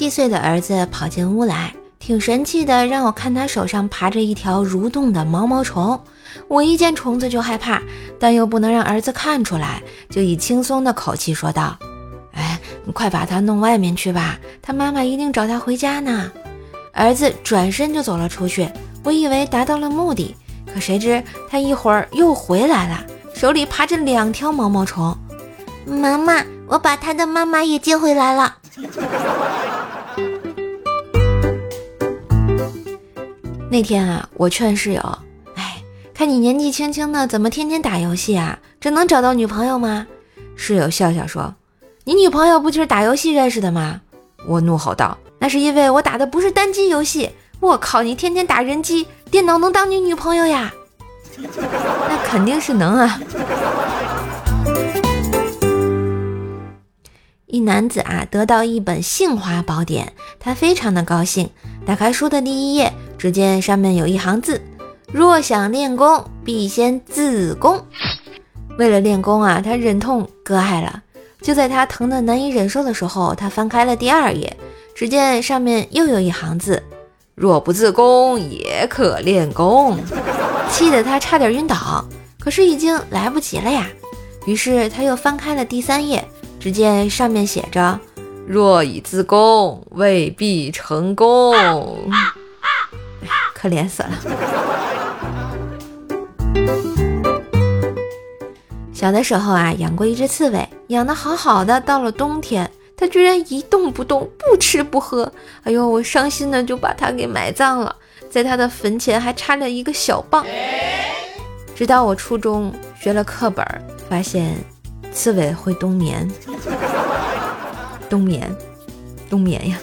七岁的儿子跑进屋来，挺神气的，让我看他手上爬着一条蠕动的毛毛虫。我一见虫子就害怕，但又不能让儿子看出来，就以轻松的口气说道：“哎，你快把它弄外面去吧，他妈妈一定找他回家呢。”儿子转身就走了出去，我以为达到了目的，可谁知他一会儿又回来了，手里爬着两条毛毛虫。妈妈，我把他的妈妈也接回来了。那天啊，我劝室友。哎看你年纪轻轻的，怎么天天打游戏啊？这能找到女朋友吗？室友笑笑说：“你女朋友不就是打游戏认识的吗？”我怒吼道：“那是因为我打的不是单机游戏。我靠，你天天打人机，电脑能当你女朋友呀？那肯定是能啊！”一男子啊，得到一本杏花宝典，他非常的高兴。打开书的第一页，只见上面有一行字。若想练功，必先自宫。为了练功啊，他忍痛割爱了。就在他疼得难以忍受的时候，他翻开了第二页，只见上面又有一行字：若不自宫，也可练功。气得他差点晕倒，可是已经来不及了呀。于是他又翻开了第三页，只见上面写着：若以自宫，未必成功。可怜死了。小的时候啊，养过一只刺猬，养的好好的。到了冬天，它居然一动不动，不吃不喝。哎呦，我伤心的就把它给埋葬了，在它的坟前还插了一个小棒。直到我初中学了课本，发现刺猬会冬眠，冬眠，冬眠呀。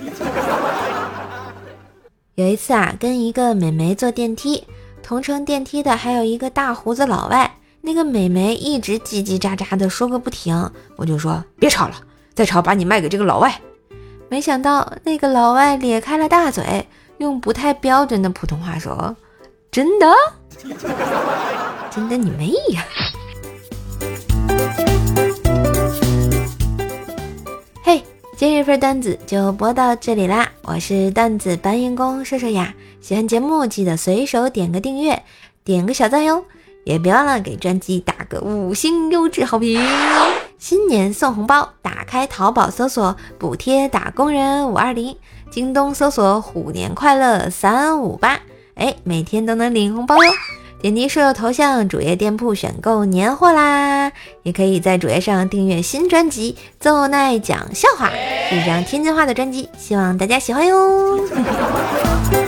有一次啊，跟一个美眉坐电梯，同乘电梯的还有一个大胡子老外。那个美眉一直叽叽喳喳的说个不停，我就说别吵了，再吵把你卖给这个老外。没想到那个老外咧开了大嘴，用不太标准的普通话说：“真的？真的你妹呀！”，今日份段子就播到这里啦，我是段子搬运工瘦瘦呀，喜欢节目记得随手点个订阅，点个小赞哟。也别忘了给专辑打个五星优质好评。新年送红包，打开淘宝搜索“补贴打工人五二零”，京东搜索“虎年快乐三五八”，哎，每天都能领红包哟！点击舍友头像，主页店铺选购年货啦。也可以在主页上订阅新专辑《奏奈讲笑话》，是一张天津话的专辑，希望大家喜欢哟。